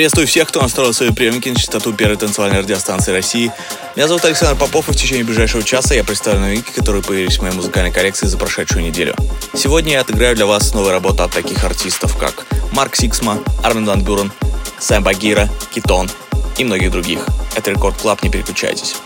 Приветствую всех, кто настроил свои приемники на частоту первой танцевальной радиостанции России. Меня зовут Александр Попов, и в течение ближайшего часа я представлю новинки, которые появились в моей музыкальной коллекции за прошедшую неделю. Сегодня я отыграю для вас новые работы от таких артистов, как Марк Сиксма, Армин Ван Бюрен, Сэм Багира, Китон и многих других. Это Record Club, не переключайтесь.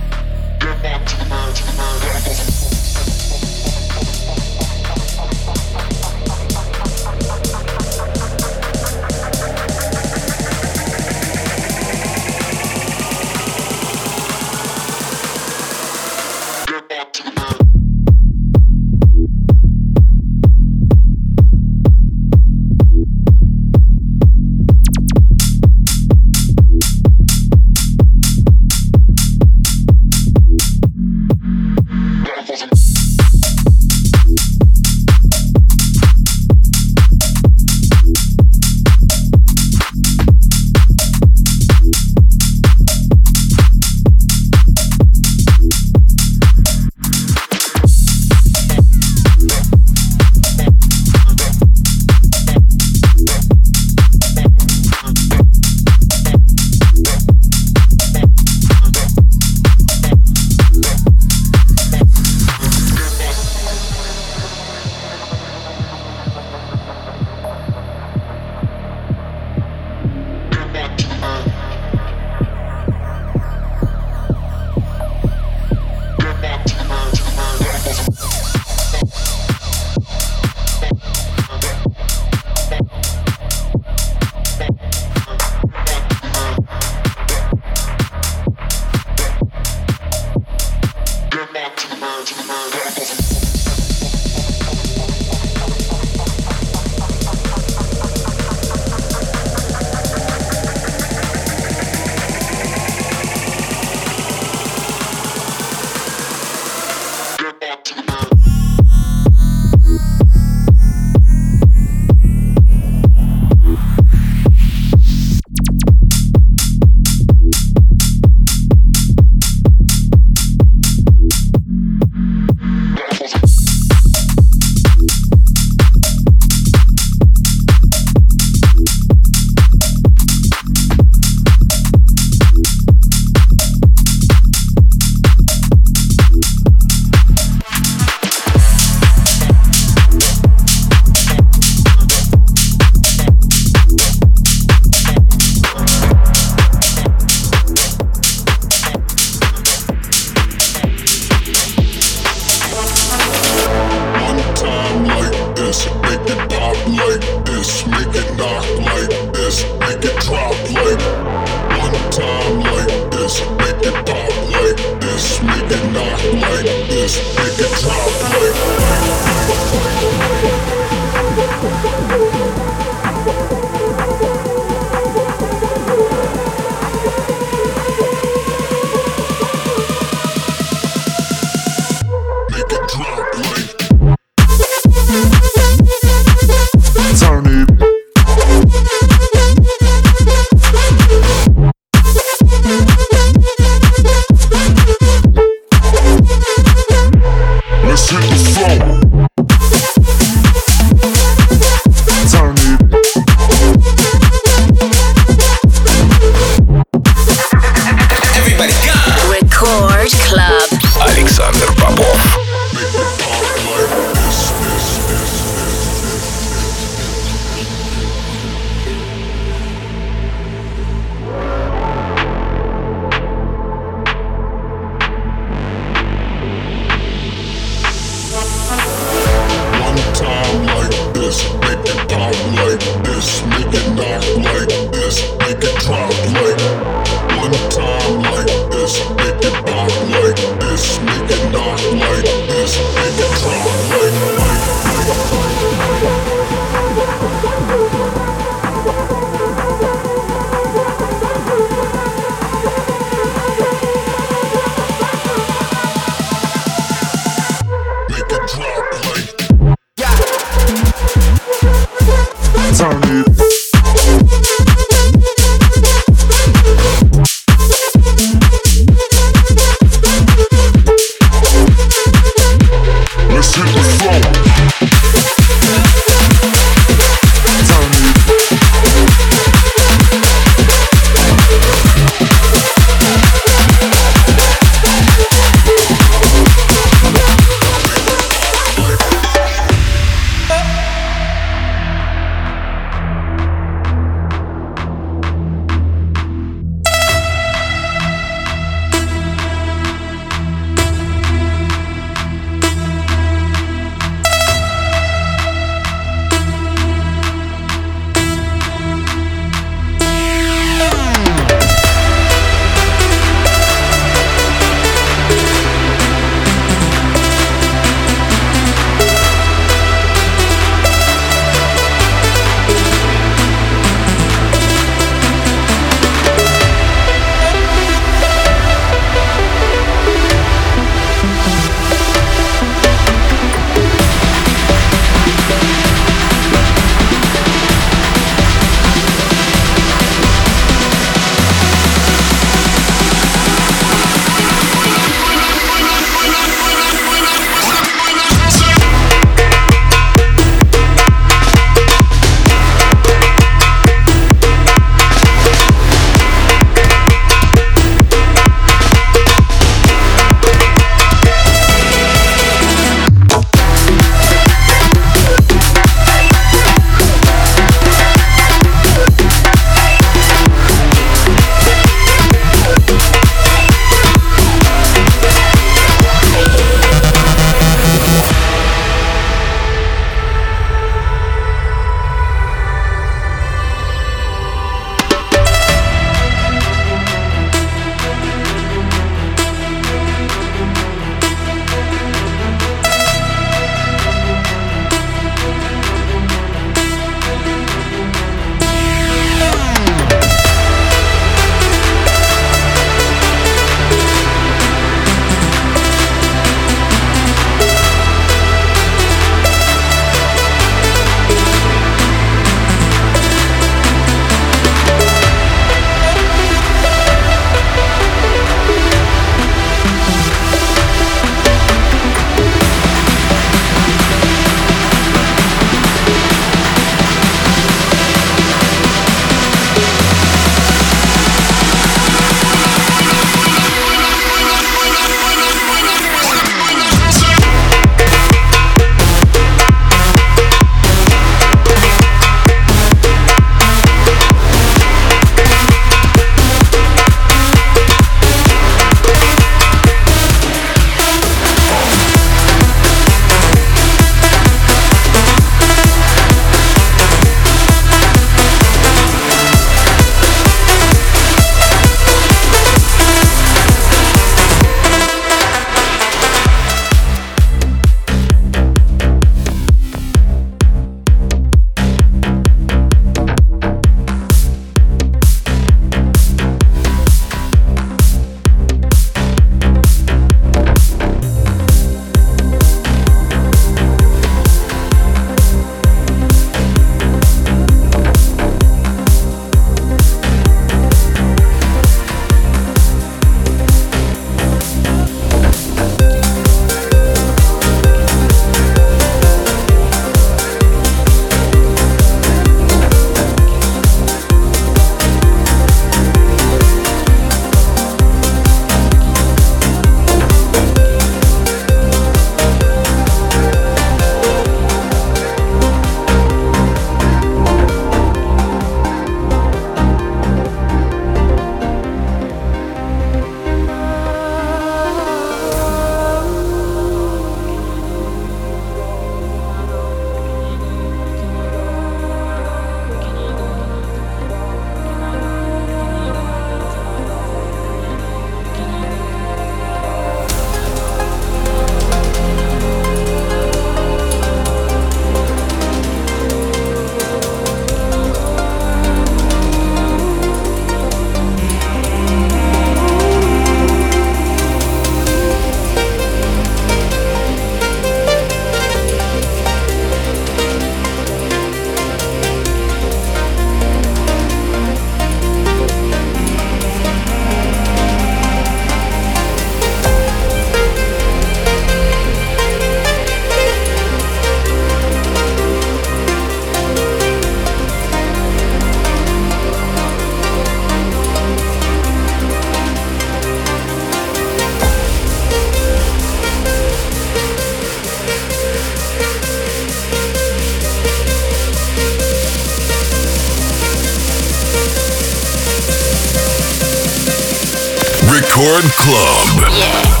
Record Club. Yeah.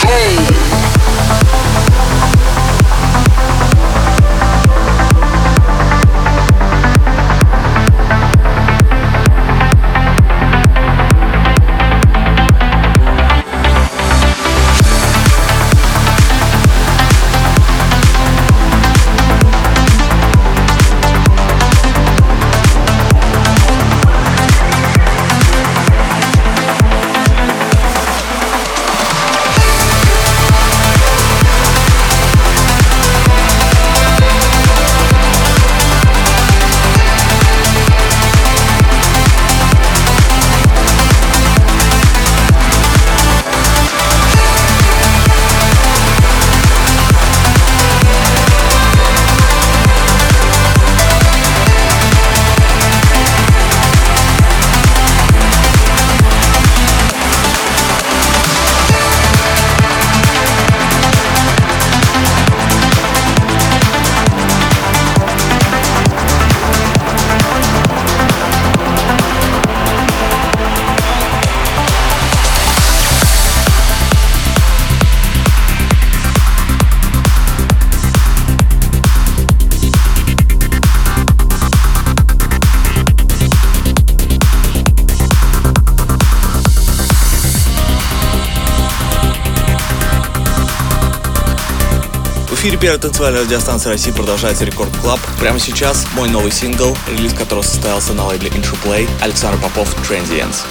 Hey. Эфире танцевальной радиостанции России продолжается Record Club. Прямо сейчас мой новый сингл, релиз которого состоялся на лейбле Interplay, Александр Попов «Transients».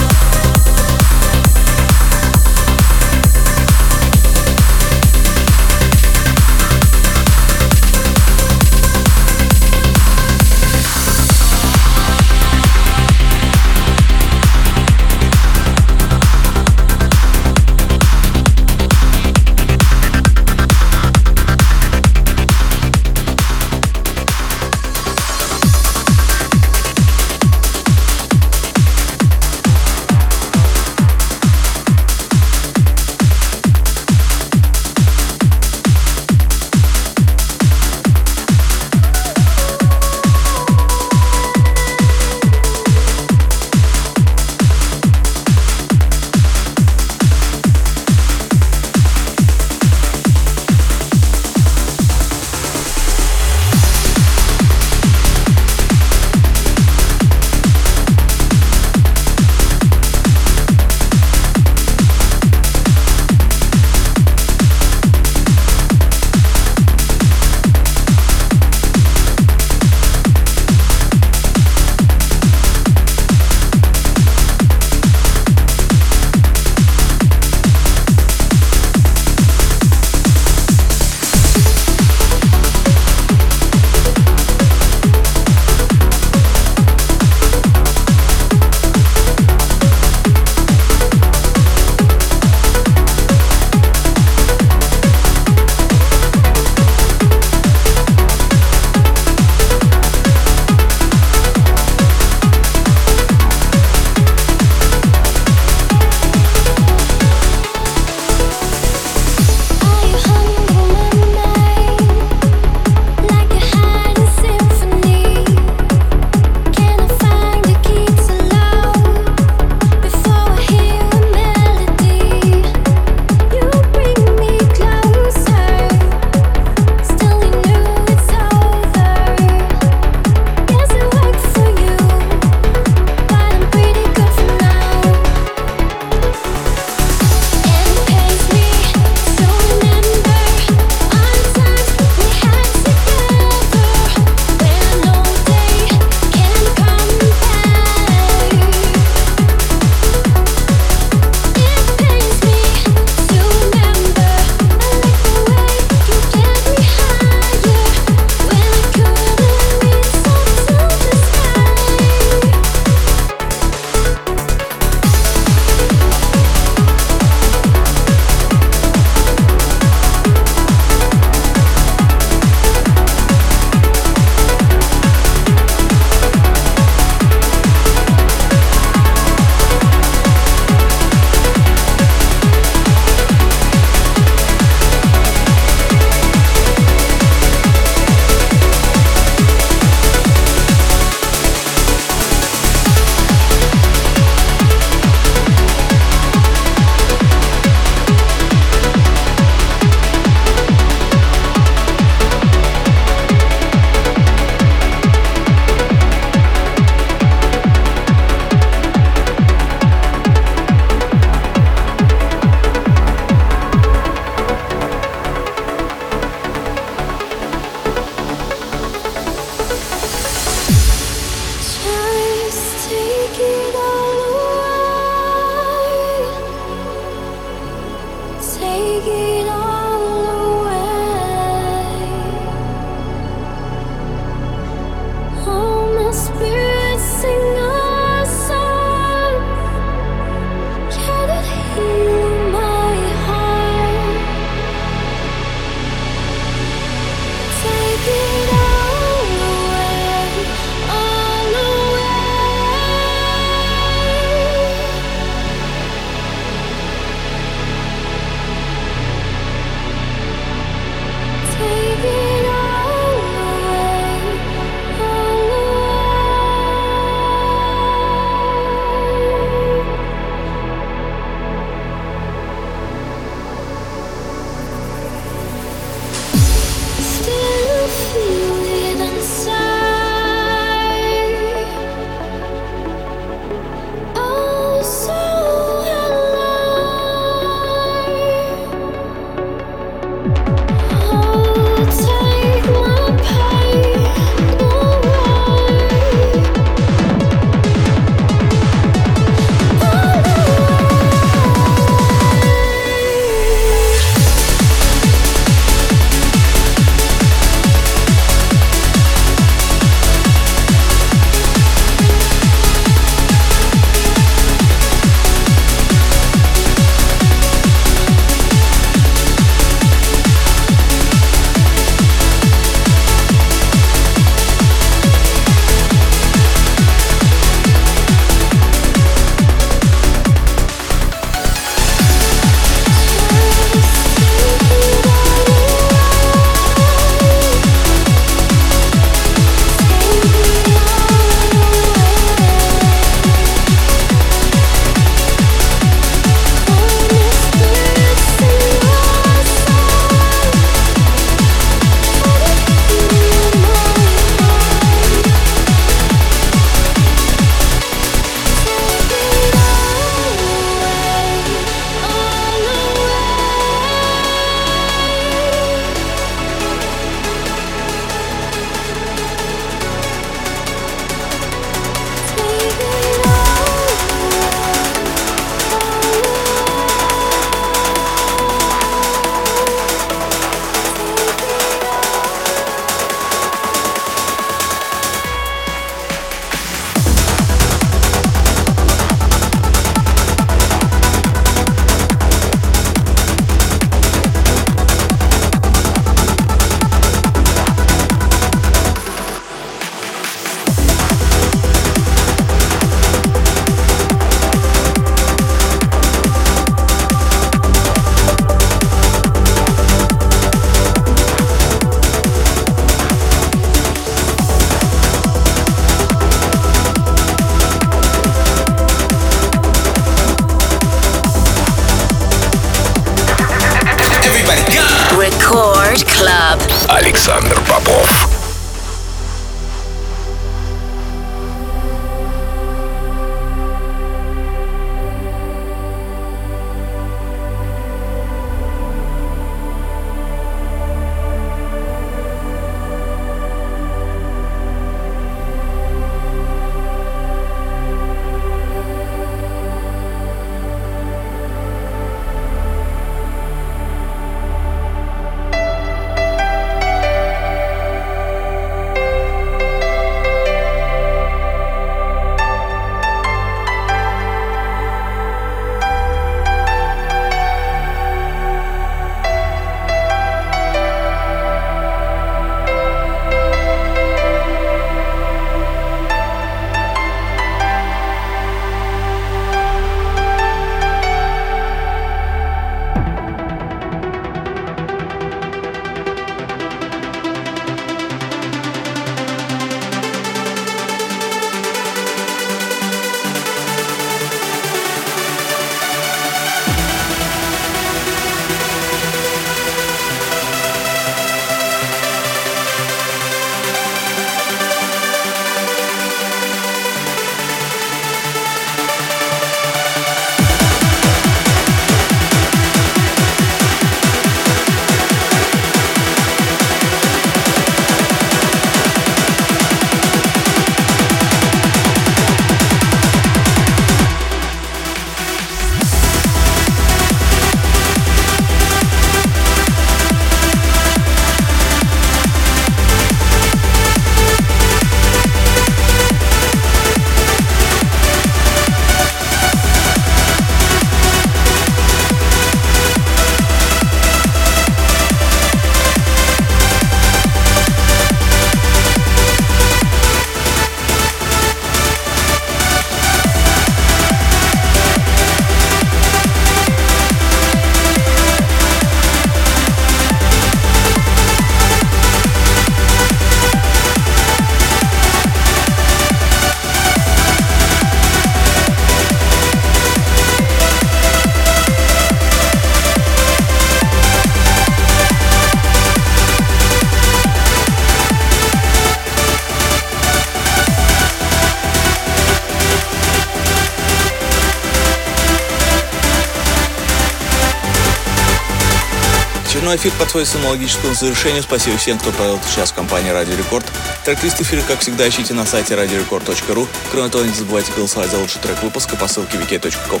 Очередной эфир подходит к аналогическому завершению. Спасибо всем, кто провел этот час в компании Радио Рекорд. Трек-лист эфира, как всегда, ищите на сайте radiorecord.ru. Кроме того, не забывайте голосовать за лучший трек выпуска по ссылке wiki.com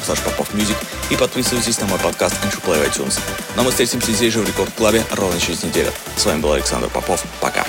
и подписывайтесь на мой подкаст Entry Play iTunes. Но мы встретимся здесь же в Рекорд Клабе ровно через неделю. С вами был Александр Попов. Пока.